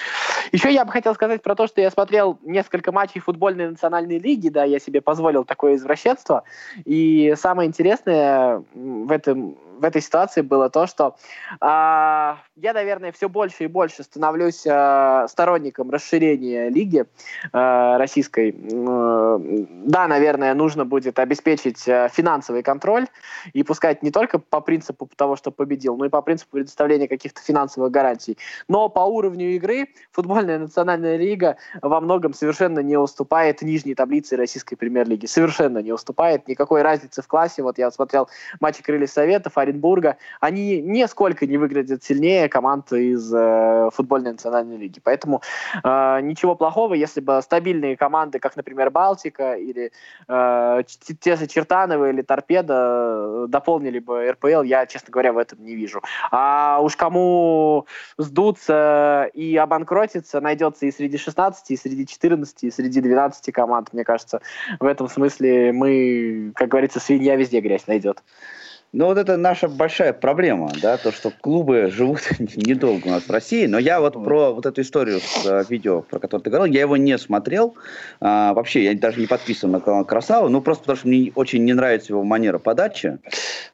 S3: Еще я бы хотел сказать про то, что я смотрел несколько матчей футбольной национальной лиги, да, я себе позволил такое извращенство. И самое интересное в этом в этой ситуации было то, что э, я, наверное, все больше и больше становлюсь э, сторонником расширения лиги э, российской. Э, да, наверное, нужно будет обеспечить э, финансовый контроль и пускать не только по принципу того, что победил, но и по принципу предоставления каких-то финансовых гарантий. Но по уровню игры футбольная национальная лига во многом совершенно не уступает нижней таблице российской премьер-лиги. Совершенно не уступает. Никакой разницы в классе. Вот я смотрел матчи Крылья Советов, Оренбурга, они нисколько не выглядят сильнее команд из э, футбольной национальной лиги. Поэтому э, ничего плохого, если бы стабильные команды, как, например, Балтика или э, те же Чертановы или Торпеда э, дополнили бы РПЛ, я, честно говоря, в этом не вижу. А уж кому сдуться и обанкротиться, найдется и среди 16, и среди 14, и среди 12 команд. Мне кажется, в этом смысле мы, как говорится, свинья везде грязь найдет.
S2: Ну, вот это наша большая проблема, да, то, что клубы живут недолго у нас в России, но я вот про вот эту историю с uh, видео, про которое ты говорил, я его не смотрел, а, вообще, я даже не подписан на канал Красава, ну, просто потому что мне очень не нравится его манера подачи,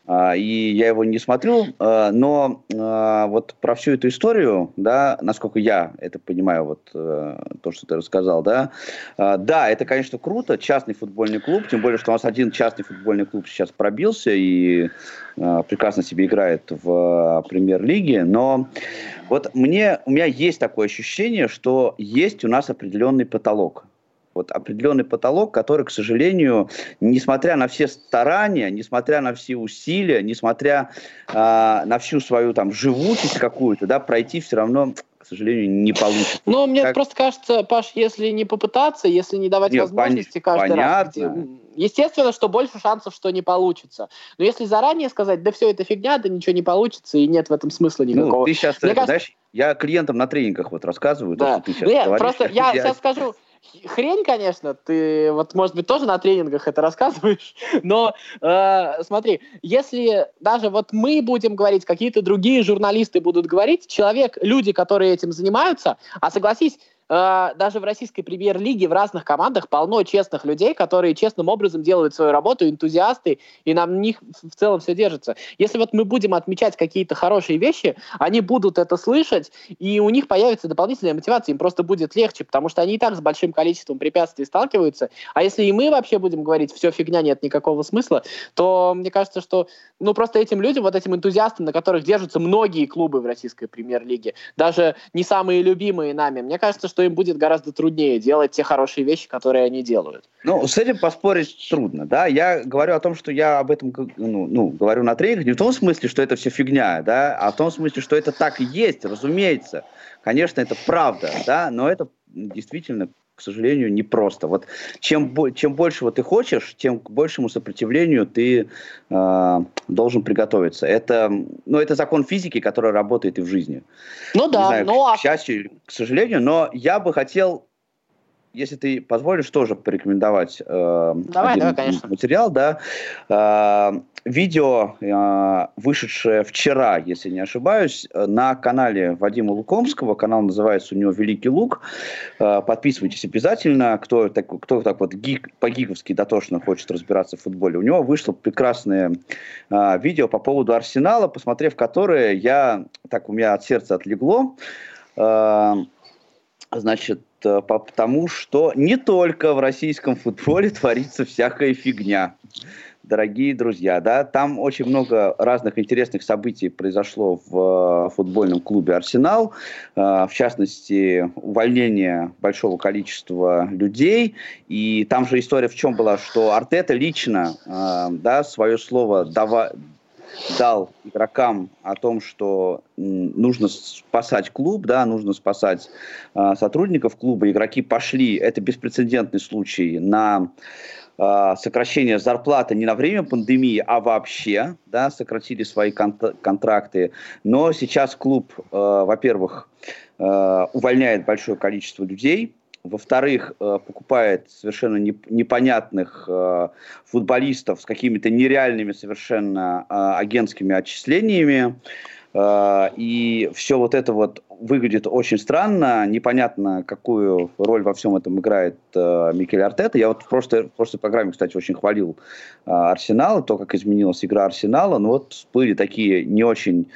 S2: а, и я его не смотрю, а, но а, вот про всю эту историю, да, насколько я это понимаю, вот а, то, что ты рассказал, да, а, да, это, конечно, круто, частный футбольный клуб, тем более, что у нас один частный футбольный клуб сейчас пробился, и Э, прекрасно себе играет в э, премьер-лиге, но вот мне, у меня есть такое ощущение, что есть у нас определенный потолок. Вот определенный потолок, который, к сожалению, несмотря на все старания, несмотря на все усилия, несмотря э, на всю свою там живучесть какую-то, да, пройти все равно к сожалению, не получится.
S3: Ну, мне как... просто кажется, Паш, если не попытаться, если не давать Нет, возможности пон... каждый понятно. раз, естественно, что больше шансов, что не получится. Но если заранее сказать, да все это фигня, да ничего не получится, и нет в этом смысла ну, никакого.
S2: Ну, ты сейчас, мне это, кажется... знаешь, я клиентам на тренингах вот рассказываю, да. то, что ты сейчас Нет,
S3: говоришь. Просто я, я сейчас скажу, хрень, конечно, ты вот, может быть, тоже на тренингах это рассказываешь, но э, смотри, если даже вот мы будем говорить, какие-то другие журналисты будут говорить, человек, люди, которые этим занимаются, а согласись, э, даже в российской премьер-лиге в разных командах полно честных людей, которые честным образом делают свою работу, энтузиасты, и на них в целом все держится. Если вот мы будем отмечать какие-то хорошие вещи, они будут это слышать, и у них появится дополнительная мотивация, им просто будет легче, потому что они и так с большим количеством препятствий сталкиваются. А если и мы вообще будем говорить, все фигня, нет никакого смысла, то мне кажется, что ну просто этим людям, вот этим энтузиастам, на которых держатся многие клубы в российской премьер-лиге, даже не самые любимые нами, мне кажется, что что им будет гораздо труднее делать те хорошие вещи, которые они делают.
S2: Ну, с этим поспорить трудно, да. Я говорю о том, что я об этом ну, ну, говорю на тренингах не в том смысле, что это все фигня, да, а в том смысле, что это так и есть, разумеется. Конечно, это правда, да, но это действительно к сожалению, непросто. Вот чем, чем больше вот ты хочешь, тем к большему сопротивлению ты э, должен приготовиться. Это, ну, это закон физики, который работает и в жизни.
S3: Ну да, знаю,
S2: а... К счастью, к сожалению, но я бы хотел если ты позволишь, тоже порекомендовать э, давай, один давай, материал, да. Э, видео, э, вышедшее вчера, если не ошибаюсь, на канале Вадима Лукомского. Канал называется у него «Великий Лук». Э, подписывайтесь обязательно. Кто, так, кто так вот гик, по-гиковски дотошно хочет разбираться в футболе. У него вышло прекрасное э, видео по поводу Арсенала, посмотрев которое я, так у меня от сердца отлегло. Э, значит, Э, потому что не только в российском футболе творится всякая фигня. Дорогие друзья, да, там очень много разных интересных событий произошло в э, футбольном клубе «Арсенал», э, в частности, увольнение большого количества людей, и там же история в чем была, что Артета лично, да, свое слово дава, дал игрокам о том, что нужно спасать клуб, да, нужно спасать э, сотрудников клуба. Игроки пошли, это беспрецедентный случай, на э, сокращение зарплаты не на время пандемии, а вообще, да, сократили свои кон- контракты. Но сейчас клуб, э, во-первых, э, увольняет большое количество людей, во-вторых, э, покупает совершенно непонятных э, футболистов с какими-то нереальными совершенно э, агентскими отчислениями. И все вот это вот выглядит очень странно, непонятно, какую роль во всем этом играет Микель Артета. Я вот в прошлой, в прошлой программе, кстати, очень хвалил Арсенал, то, как изменилась игра Арсенала, но вот были такие не очень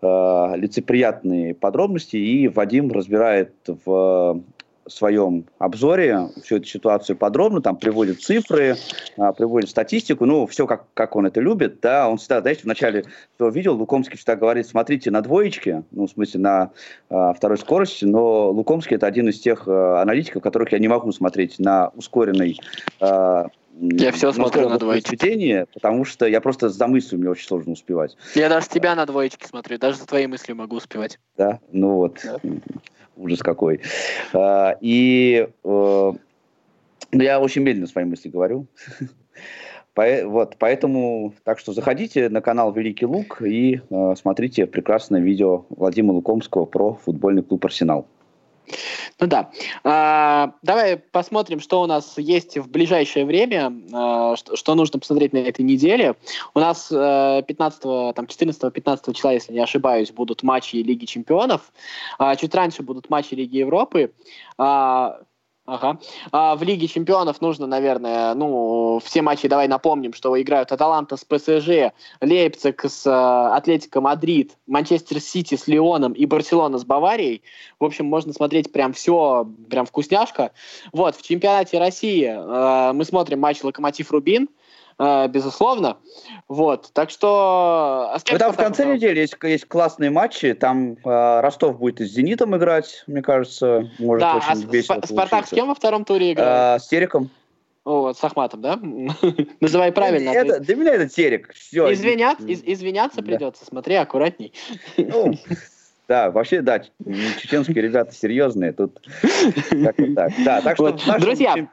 S2: лицеприятные подробности, и Вадим разбирает в своем обзоре всю эту ситуацию подробно, там приводит цифры, а, приводит статистику, ну, все как, как он это любит, да, он всегда, знаете, в начале своего видео Лукомский всегда говорит, смотрите на двоечке, ну, в смысле, на а, второй скорости, но Лукомский это один из тех а, аналитиков, которых я не могу смотреть на ускоренной а,
S3: я все смотрю на двоечке.
S2: Чтение, потому что я просто за мыслью мне очень сложно успевать.
S3: Я даже тебя на двоечке смотрю, даже за твои мысли могу успевать.
S2: Да, ну вот. Да ужас какой. А, и э, ну, я очень медленно свои мысли говорю. Вот, поэтому, так что заходите на канал Великий Лук и э, смотрите прекрасное видео Владимира Лукомского про футбольный клуб Арсенал.
S3: Ну да. А, давай посмотрим, что у нас есть в ближайшее время, а, что, что нужно посмотреть на этой неделе. У нас 15, э, там 14-15 числа, если не ошибаюсь, будут матчи Лиги Чемпионов. А, чуть раньше будут матчи Лиги Европы. А, Ага. А в Лиге чемпионов нужно, наверное, ну, все матчи давай напомним, что играют Аталанта с ПСЖ, Лейпциг с э, Атлетико Мадрид, Манчестер Сити с Лионом и Барселона с Баварией. В общем, можно смотреть прям все, прям вкусняшка. Вот, в чемпионате России э, мы смотрим матч Локомотив Рубин, э, безусловно. Вот, так что...
S2: А там в конце недели есть, есть классные матчи, там э, Ростов будет с Зенитом играть, мне кажется, может да, очень а весело
S3: Спартак с кем во втором туре играет?
S2: Э, с Тереком.
S3: О, с Ахматом, да? Называй правильно.
S2: Это, для меня это Терек.
S3: Все. Извинят, из, извиняться да. придется, смотри аккуратней.
S2: Ну, да, вообще, да, чеченские ребята серьезные, тут как-то так. Да, так что
S3: вот. Друзья,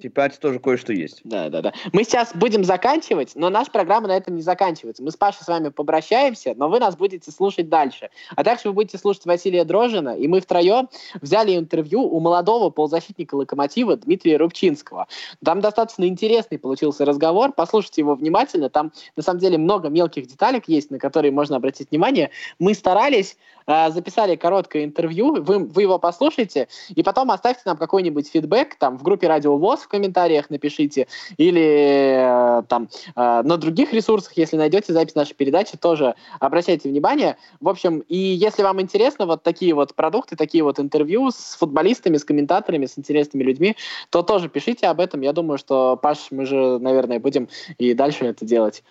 S2: чемпионате тоже кое-что есть.
S3: Да, да, да. Мы сейчас будем заканчивать, но наша программа на этом не заканчивается. Мы с Пашей с вами попрощаемся, но вы нас будете слушать дальше. А также вы будете слушать Василия Дрожина, и мы втроем взяли интервью у молодого полузащитника «Локомотива» Дмитрия Рубчинского. Там достаточно интересный получился разговор, послушайте его внимательно, там на самом деле много мелких деталек есть, на которые можно обратить внимание. Мы старались Э, записали короткое интервью, вы, вы его послушайте, и потом оставьте нам какой-нибудь фидбэк, там, в группе Радио ВОЗ в комментариях напишите, или э, там э, на других ресурсах, если найдете запись нашей передачи, тоже обращайте внимание. В общем, и если вам интересно вот такие вот продукты, такие вот интервью с футболистами, с комментаторами, с интересными людьми, то тоже пишите об этом. Я думаю, что, Паш, мы же, наверное, будем и дальше это делать.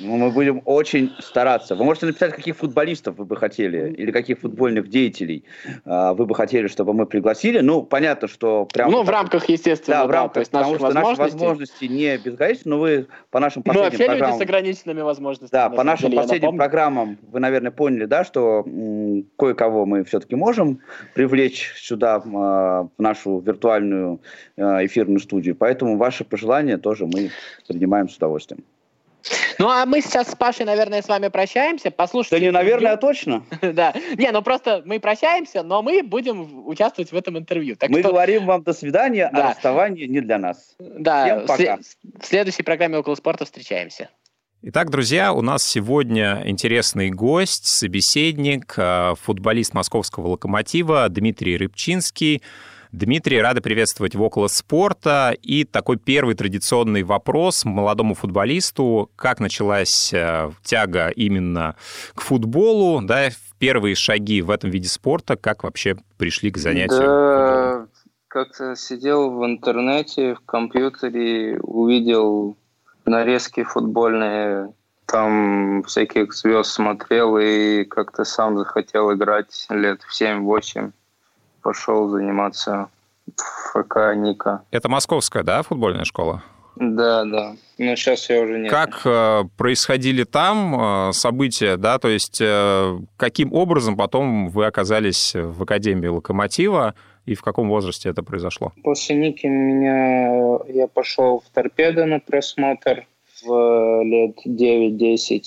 S2: Ну, мы будем очень стараться. Вы можете написать, каких футболистов вы бы хотели, или каких футбольных деятелей э, вы бы хотели, чтобы мы пригласили. Ну, понятно, что прям...
S3: Ну, в рамках, естественно,
S2: да, в рамках, то есть потому что наши возможности не безграничны, но вы по нашим последним
S3: мы вообще
S2: программам...
S3: люди с ограниченными возможностями.
S2: Да, по нашим деле, последним программам вы, наверное, поняли, да, что м- кое-кого мы все-таки можем привлечь сюда, э, в нашу виртуальную э, эфирную студию. Поэтому ваши пожелания тоже мы принимаем с удовольствием.
S3: Ну, а мы сейчас с Пашей, наверное, с вами прощаемся. Послушайте.
S2: Да не, наверное, а точно.
S3: да. Не, ну просто мы прощаемся, но мы будем участвовать в этом интервью.
S2: Так мы что... говорим вам до свидания, а да. а расставание не для нас.
S3: Да. Всем пока. В следующей программе «Около спорта» встречаемся.
S6: Итак, друзья, у нас сегодня интересный гость, собеседник, э, футболист московского «Локомотива» Дмитрий Рыбчинский. Дмитрий, рады приветствовать в «Около спорта». И такой первый традиционный вопрос молодому футболисту. Как началась э, тяга именно к футболу, да, первые шаги в этом виде спорта, как вообще пришли к занятию?
S7: Да, как-то сидел в интернете, в компьютере, увидел нарезки футбольные, там всяких звезд смотрел и как-то сам захотел играть лет в 7-8 пошел заниматься в ФК Ника.
S6: Это московская, да, футбольная школа?
S7: Да, да. Но сейчас я уже нет.
S6: Как э, происходили там э, события, да, то есть э, каким образом потом вы оказались в Академии Локомотива и в каком возрасте это произошло?
S7: После Ники меня я пошел в торпедо на просмотр в лет 9-10.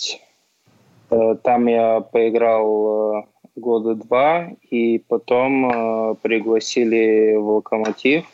S7: Э, там я поиграл э, года два, и потом э, пригласили в «Локомотив».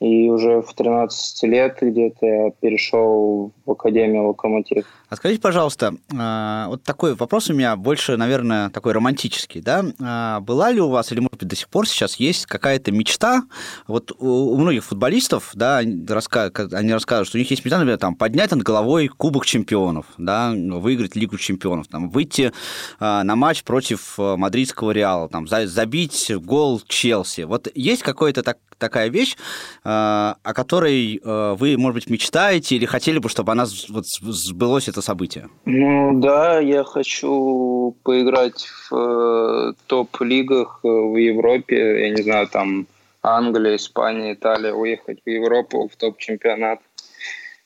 S7: И уже в 13 лет где-то я перешел в Академию «Локомотив».
S2: А скажите, пожалуйста, а, вот такой вопрос у меня больше, наверное, такой романтический, да? А, была ли у вас, или, может быть, до сих пор сейчас есть какая-то мечта, вот у многих футболистов, да, они рассказывают, что у них есть мечта, например, там, поднять над головой Кубок чемпионов, да, выиграть Лигу чемпионов, там, выйти а, на матч против мадридского Реала, там, забить гол Челси. Вот есть какая-то так, такая вещь, о которой вы, может быть, мечтаете или хотели бы, чтобы она вот сбылось это событие?
S7: Ну да, я хочу поиграть в э, топ-лигах э, в Европе, я не знаю, там Англия, Испания, Италия, уехать в Европу, в топ-чемпионат.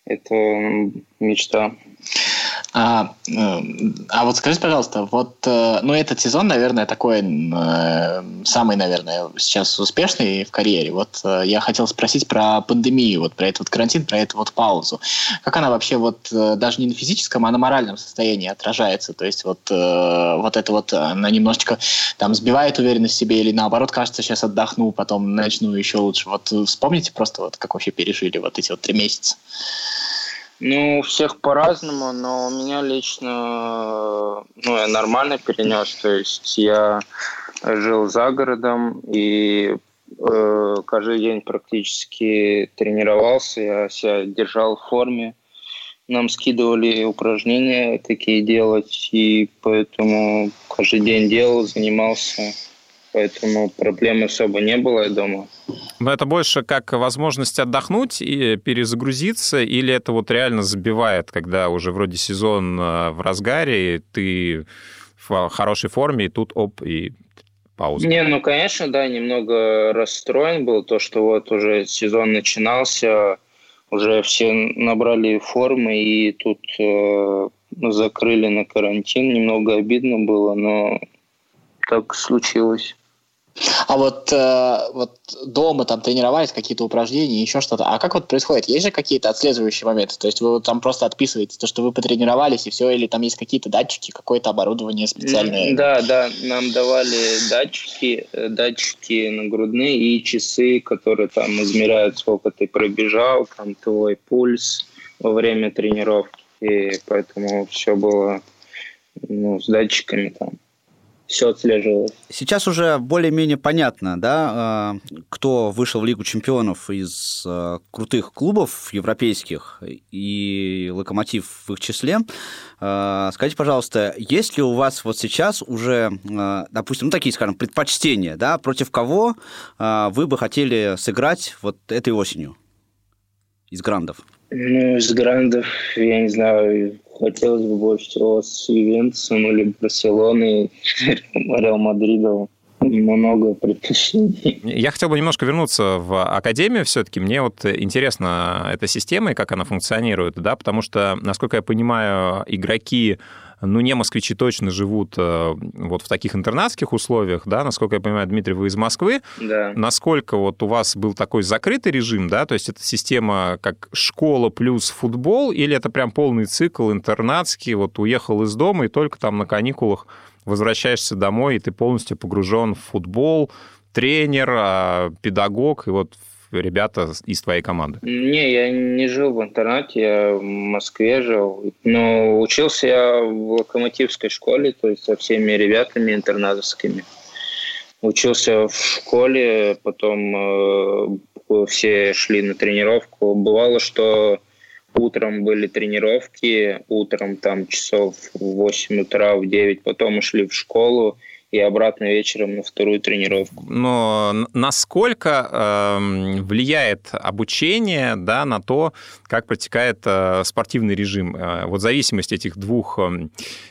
S7: Это мечта.
S3: А, э, а вот скажите, пожалуйста, вот, э, ну, этот сезон, наверное, такой э, самый, наверное, сейчас успешный в карьере. Вот я хотел спросить про пандемию, вот про этот вот карантин, про эту вот паузу. Как она вообще вот даже не на физическом, а на моральном состоянии отражается? То есть вот, вот это вот, она немножечко там сбивает уверенность в себе или наоборот кажется, сейчас отдохну, потом начну еще лучше. Вот вспомните просто вот, как вообще пережили вот эти вот три месяца.
S7: Ну, у всех по-разному, но у меня лично, ну, я нормально перенес, то есть я жил за городом и э, каждый день практически тренировался, я себя держал в форме. Нам скидывали упражнения такие делать, и поэтому каждый день делал, занимался поэтому проблем особо не было дома.
S6: Но это больше как возможность отдохнуть и перезагрузиться, или это вот реально забивает, когда уже вроде сезон э, в разгаре, и ты в хорошей форме, и тут оп, и пауза?
S7: Не, ну, конечно, да, немного расстроен был, то, что вот уже сезон начинался, уже все набрали формы, и тут э, закрыли на карантин, немного обидно было, но так случилось.
S3: А вот, э, вот дома там тренировались, какие-то упражнения, еще что-то. А как вот происходит? Есть же какие-то отслеживающие моменты? То есть вы там просто отписываете то, что вы потренировались, и все, или там есть какие-то датчики, какое-то оборудование специальное?
S7: Да, да, нам давали датчики, э, датчики нагрудные и часы, которые там измеряют, сколько ты пробежал, там твой пульс во время тренировки. И поэтому все было ну, с датчиками там все отслеживалось.
S2: Сейчас уже более-менее понятно, да, а, кто вышел в Лигу чемпионов из а, крутых клубов европейских и Локомотив в их числе. А, скажите, пожалуйста, есть ли у вас вот сейчас уже, допустим, ну, такие, скажем, предпочтения, да, против кого вы бы хотели сыграть вот этой осенью из грандов?
S7: Ну, из грандов, я не знаю, хотелось бы больше всего с Ювентусом или Барселоной, Реал Мадридом много предпочтений.
S6: Я хотел бы немножко вернуться в академию все-таки. Мне вот интересна эта система и как она функционирует, да, потому что, насколько я понимаю, игроки ну, не москвичи точно живут э, вот в таких интернатских условиях, да, насколько я понимаю, Дмитрий, вы из Москвы.
S7: Да.
S6: Насколько вот у вас был такой закрытый режим, да, то есть это система как школа плюс футбол, или это прям полный цикл интернатский, вот уехал из дома и только там на каникулах возвращаешься домой, и ты полностью погружен в футбол, тренер, а, педагог, и вот ребята из твоей команды?
S7: Не, я не жил в интернате, я в Москве жил. Но учился я в локомотивской школе, то есть со всеми ребятами интернатовскими. Учился в школе, потом э, все шли на тренировку. Бывало, что утром были тренировки, утром там часов в 8 утра, в 9, потом ушли в школу, и обратно вечером на вторую тренировку.
S6: Но насколько э, влияет обучение да, на то, как протекает э, спортивный режим? Э, вот зависимость этих двух э,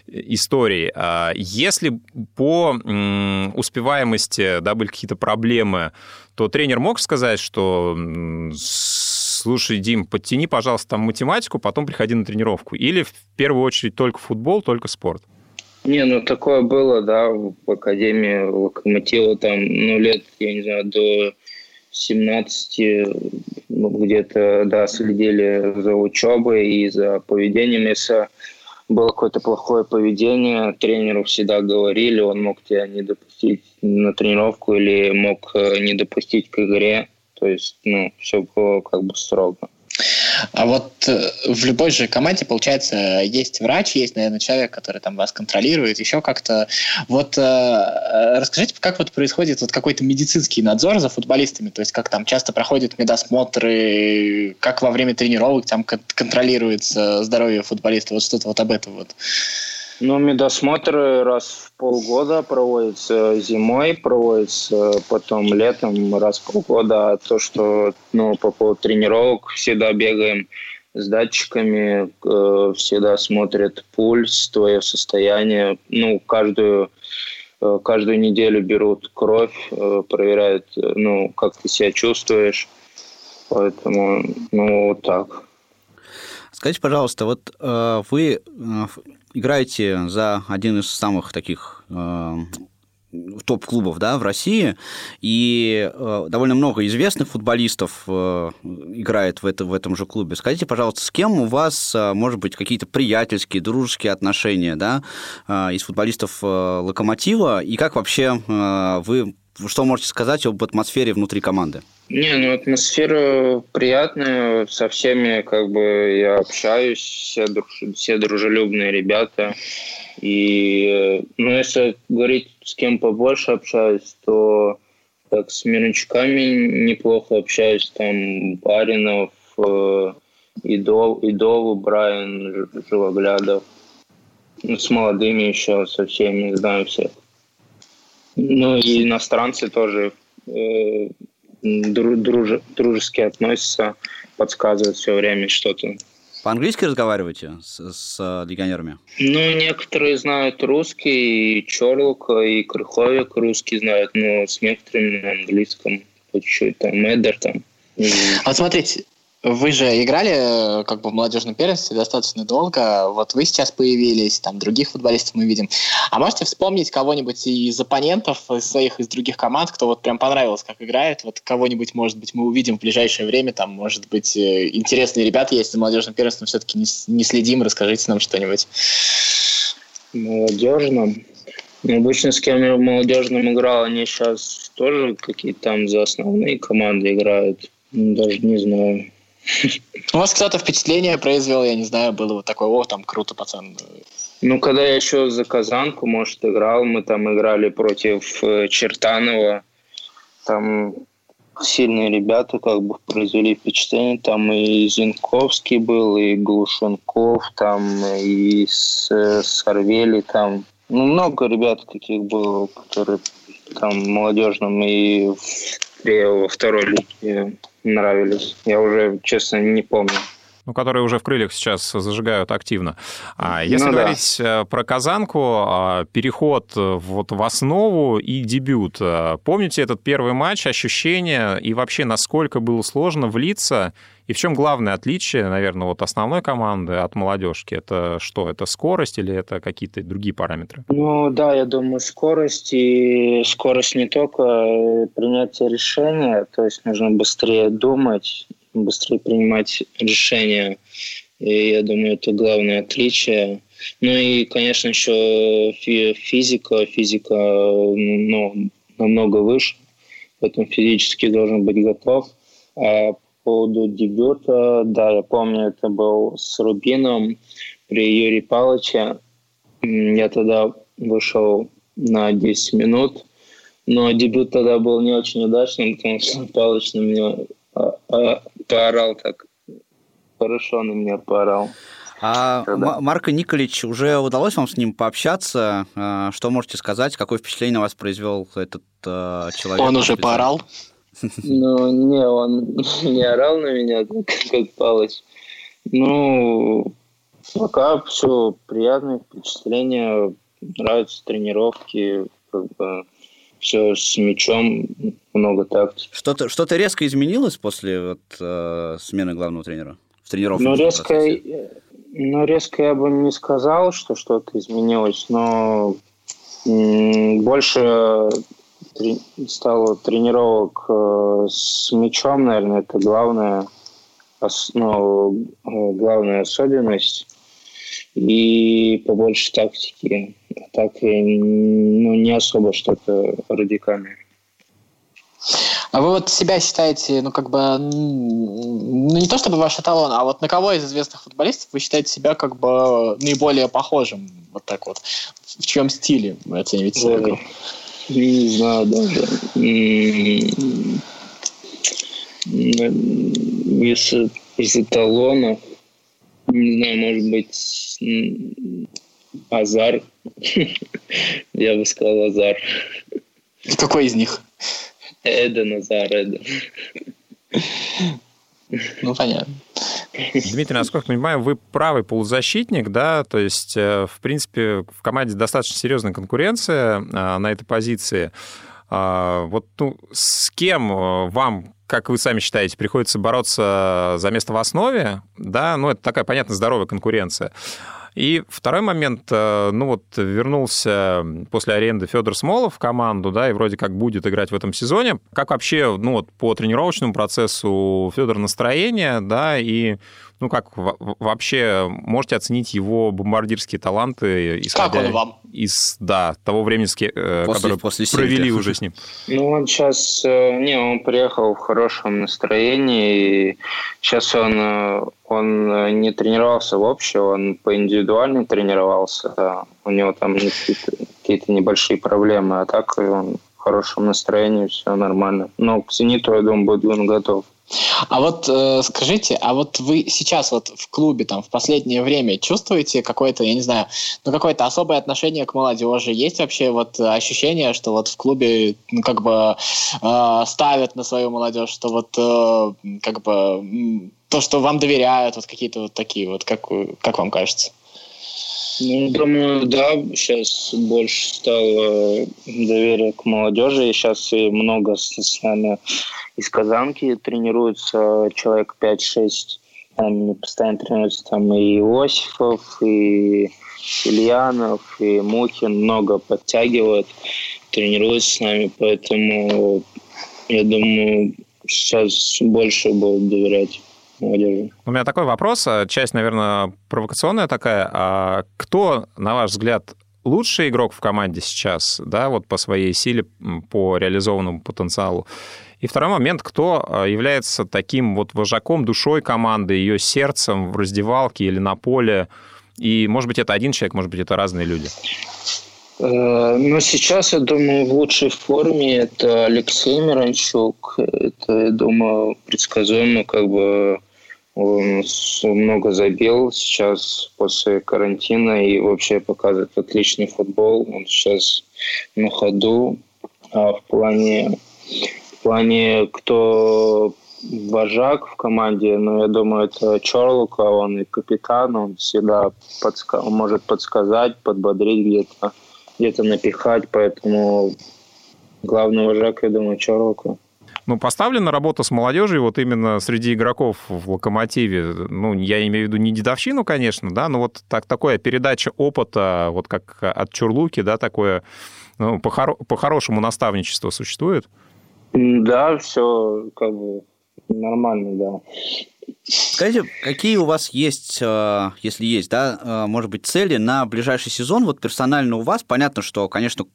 S6: историй. Э, если по э, успеваемости да, были какие-то проблемы, то тренер мог сказать, что слушай, Дим, подтяни, пожалуйста, там математику, потом приходи на тренировку. Или в первую очередь только футбол, только спорт?
S7: Не, ну такое было, да, в Академии Локомотива там, ну, лет, я не знаю, до 17 ну, где-то, да, следили за учебой и за поведением. Если было какое-то плохое поведение, тренеру всегда говорили, он мог тебя не допустить на тренировку или мог э, не допустить к игре. То есть, ну, все было как бы строго.
S3: А вот э, в любой же команде, получается, есть врач, есть, наверное, человек, который там вас контролирует, еще как-то. Вот э, расскажите, как вот происходит вот какой-то медицинский надзор за футболистами, то есть как там часто проходят медосмотры, как во время тренировок там контролируется здоровье футболиста, вот что-то вот об этом вот.
S7: Ну, медосмотры раз в полгода проводятся зимой, проводятся потом летом раз в полгода. А то, что ну, по поводу тренировок всегда бегаем с датчиками, э, всегда смотрят пульс, твое состояние. Ну, каждую, э, каждую неделю берут кровь, э, проверяют, ну, как ты себя чувствуешь. Поэтому, ну, вот так.
S8: Скажите, пожалуйста, вот э, вы э, играете за один из самых таких э, топ-клубов да, в России, и э, довольно много известных футболистов э, играет в, это, в этом же клубе. Скажите, пожалуйста, с кем у вас, э, может быть, какие-то приятельские, дружеские отношения да, э, из футболистов э, «Локомотива», и как вообще э, вы, что можете сказать об атмосфере внутри команды?
S7: Не, ну атмосфера приятная, со всеми как бы я общаюсь, все, друж... все дружелюбные ребята. И, ну, если говорить, с кем побольше общаюсь, то так с мирничками неплохо общаюсь, там Баринов, э, Идол, Идолу, Брайан Живоглядов. Ну, с молодыми еще, со всеми, знаю всех. Ну и иностранцы тоже э, друж, дружески относятся, подсказывают все время что-то.
S8: По-английски разговариваете с, с легионерами?
S7: Ну, некоторые знают русский, и Чорлок, и Крыховик русский знают, но с некоторыми на английском по чуть-чуть, там, Эдер там.
S3: Вот смотрите, вы же играли э, как бы в молодежном первенстве достаточно долго. Вот вы сейчас появились, там других футболистов мы видим. А можете вспомнить кого-нибудь из оппонентов, из своих, из других команд, кто вот прям понравилось, как играет? Вот кого-нибудь, может быть, мы увидим в ближайшее время. Там, может быть, э, интересные ребята есть в молодежном первенстве, все-таки не, не следим. Расскажите нам что-нибудь.
S7: Молодежном? Ну, обычно с кем я в молодежном играл, они сейчас тоже какие-то там за основные команды играют. Даже не знаю.
S3: У вас кто-то впечатление произвел, я не знаю, было вот такое, о, там круто, пацан.
S7: Ну, когда я еще за Казанку, может, играл, мы там играли против э, Чертанова, там сильные ребята как бы произвели впечатление. Там и Зинковский был, и Глушенков, там и Сорвели, там ну, много ребят таких было, которые там молодежным и во второй лиге нравились. Я уже, честно, не помню
S6: ну, которые уже в крыльях сейчас зажигают активно. А если ну, говорить да. Э, про Казанку, а, переход вот в основу и дебют. А, помните этот первый матч, ощущения и вообще насколько было сложно влиться? И в чем главное отличие, наверное, вот основной команды от молодежки? Это что? Это скорость или это какие-то другие параметры?
S7: Ну да, я думаю, скорость. И скорость не только принятие решения, то есть нужно быстрее думать, быстрее принимать решения. И я думаю, это главное отличие. Ну и, конечно, еще физика. Физика ну, намного выше, поэтому физически должен быть готов. А по поводу дебюта, да, я помню, это был с Рубином при Юрии Павловиче. Я тогда вышел на 10 минут, но дебют тогда был не очень удачным, потому что Павлович на меня а, а, поорал так. Хорошо на меня поорал.
S8: А Тогда. Марко Николич, уже удалось вам с ним пообщаться? А, что можете сказать? Какое впечатление на вас произвел этот э, человек?
S3: Он уже поорал?
S7: Ну, не, он не орал на меня, как Палыч. Ну, пока все приятное впечатление, нравятся тренировки, как бы все с мячом, много тактики.
S8: Что-то что резко изменилось после вот, э, смены главного тренера в тренировке?
S7: Ну, резко, ну, резко я бы не сказал, что что-то изменилось, но больше стало тренировок э, с мячом, наверное, это главная, ну, э, главная особенность. И побольше тактики так ну, не особо что-то радикальное.
S3: А вы вот себя считаете, ну, как бы, ну, не то чтобы ваш эталон, а вот на кого из известных футболистов вы считаете себя, как бы, наиболее похожим, вот так вот? В чьем стиле вы оцениваете себя?
S7: Не знаю даже. Если из эталонов, не знаю, может быть, Азар. Я бы сказал Азар.
S3: Какой из них?
S7: Эден, Азар, Эден.
S3: Ну, понятно.
S6: Дмитрий, насколько я понимаю, вы правый полузащитник, да, то есть, э, в принципе, в команде достаточно серьезная конкуренция э, на этой позиции. А, вот ну, с кем э, вам как вы сами считаете, приходится бороться за место в основе, да, ну, это такая, понятно, здоровая конкуренция. И второй момент, э, ну вот вернулся после аренды Федор Смолов в команду, да, и вроде как будет играть в этом сезоне. Как вообще, ну вот по тренировочному процессу Федор настроение, да, и ну как вообще можете оценить его бомбардирские таланты?
S3: Исходя как он вам?
S6: Из, да, того времени,
S8: э, после,
S6: которое
S8: после
S6: провели сельты. уже с ним.
S7: Ну, он сейчас, э, не, он приехал в хорошем настроении, и сейчас он, э, он не тренировался в общем, он по индивидуально тренировался, у него там какие-то небольшие проблемы, а так он в хорошем настроении, все нормально. Но к «Зениту», я думаю, будет он готов.
S3: А вот э, скажите, а вот вы сейчас вот в клубе там в последнее время чувствуете какое-то, я не знаю, ну какое-то особое отношение к молодежи? Есть вообще вот ощущение, что вот в клубе ну, как бы э, ставят на свою молодежь, что вот э, как бы то, что вам доверяют, вот какие-то вот такие вот, как, как вам кажется?
S7: Ну, думаю, да, сейчас больше стало доверия к молодежи, и сейчас и много с, с нами из Казанки тренируются человек 5-6, там постоянно тренируются там и Иосифов, и Ильянов, и Мухин, много подтягивают, тренируются с нами, поэтому я думаю, сейчас больше будут доверять молодежи.
S6: У меня такой вопрос, а, часть, наверное, провокационная такая. А кто, на ваш взгляд, лучший игрок в команде сейчас, да, вот по своей силе, по реализованному потенциалу? И второй момент, кто а, является таким вот вожаком, душой команды, ее сердцем в раздевалке или на поле? И, может быть, это один человек, может быть, это разные люди.
S7: Э, ну, сейчас, я думаю, в лучшей форме это Алексей Миранчук. Это, я думаю, предсказуемо, как бы он много забил сейчас после карантина и вообще показывает отличный футбол. Он сейчас на ходу. А в плане в плане, кто вожак в команде, ну, я думаю, это Чорлука, он и капитан, он всегда подска- может подсказать, подбодрить где-то, где-то напихать, поэтому главный вожак, я думаю, Чорлука.
S6: Ну, поставлена работа с молодежью вот именно среди игроков в «Локомотиве». Ну, я имею в виду не дедовщину, конечно, да, но вот так, такое передача опыта, вот как от Чурлуки, да, такое, ну, по-хорошему наставничество существует?
S7: Да, все как бы нормально, да.
S8: Скажите, какие у вас есть, э, если есть, да, э, может быть, цели на ближайший сезон? Вот персонально у вас понятно, что, конечно,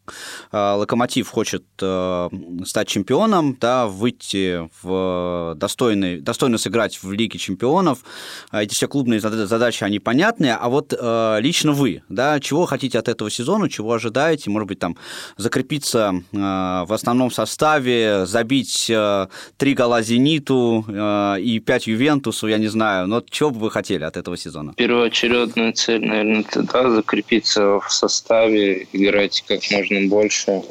S8: э, Локомотив хочет стать чемпионом, да, выйти в достойный, достойно сыграть в Лиге чемпионов. Эти все клубные задачи, они понятные. А вот лично вы, да, чего хотите от этого сезона, чего ожидаете? Может быть, там закрепиться в основном составе, забить три гола «Зениту» и пять «Ювентусу», Ювентусу, я не знаю. Но чего бы вы хотели от этого сезона?
S7: Первоочередная цель, наверное, это да, закрепиться в составе, играть как можно больше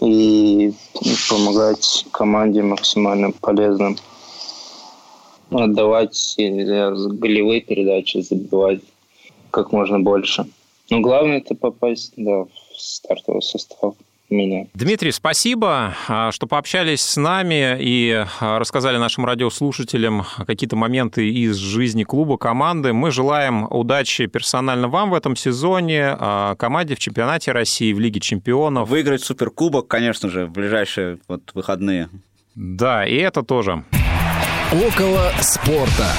S7: и помогать команде максимально полезным. Отдавать голевые передачи, забивать как можно больше. Но главное это попасть да, в стартовый состав меня.
S6: Дмитрий, спасибо, а, что пообщались с нами и а, рассказали нашим радиослушателям какие-то моменты из жизни клуба, команды. Мы желаем удачи персонально вам в этом сезоне, а, команде в чемпионате России, в Лиге чемпионов.
S8: Выиграть суперкубок, конечно же, в ближайшие вот выходные.
S6: Да, и это тоже.
S1: Около спорта.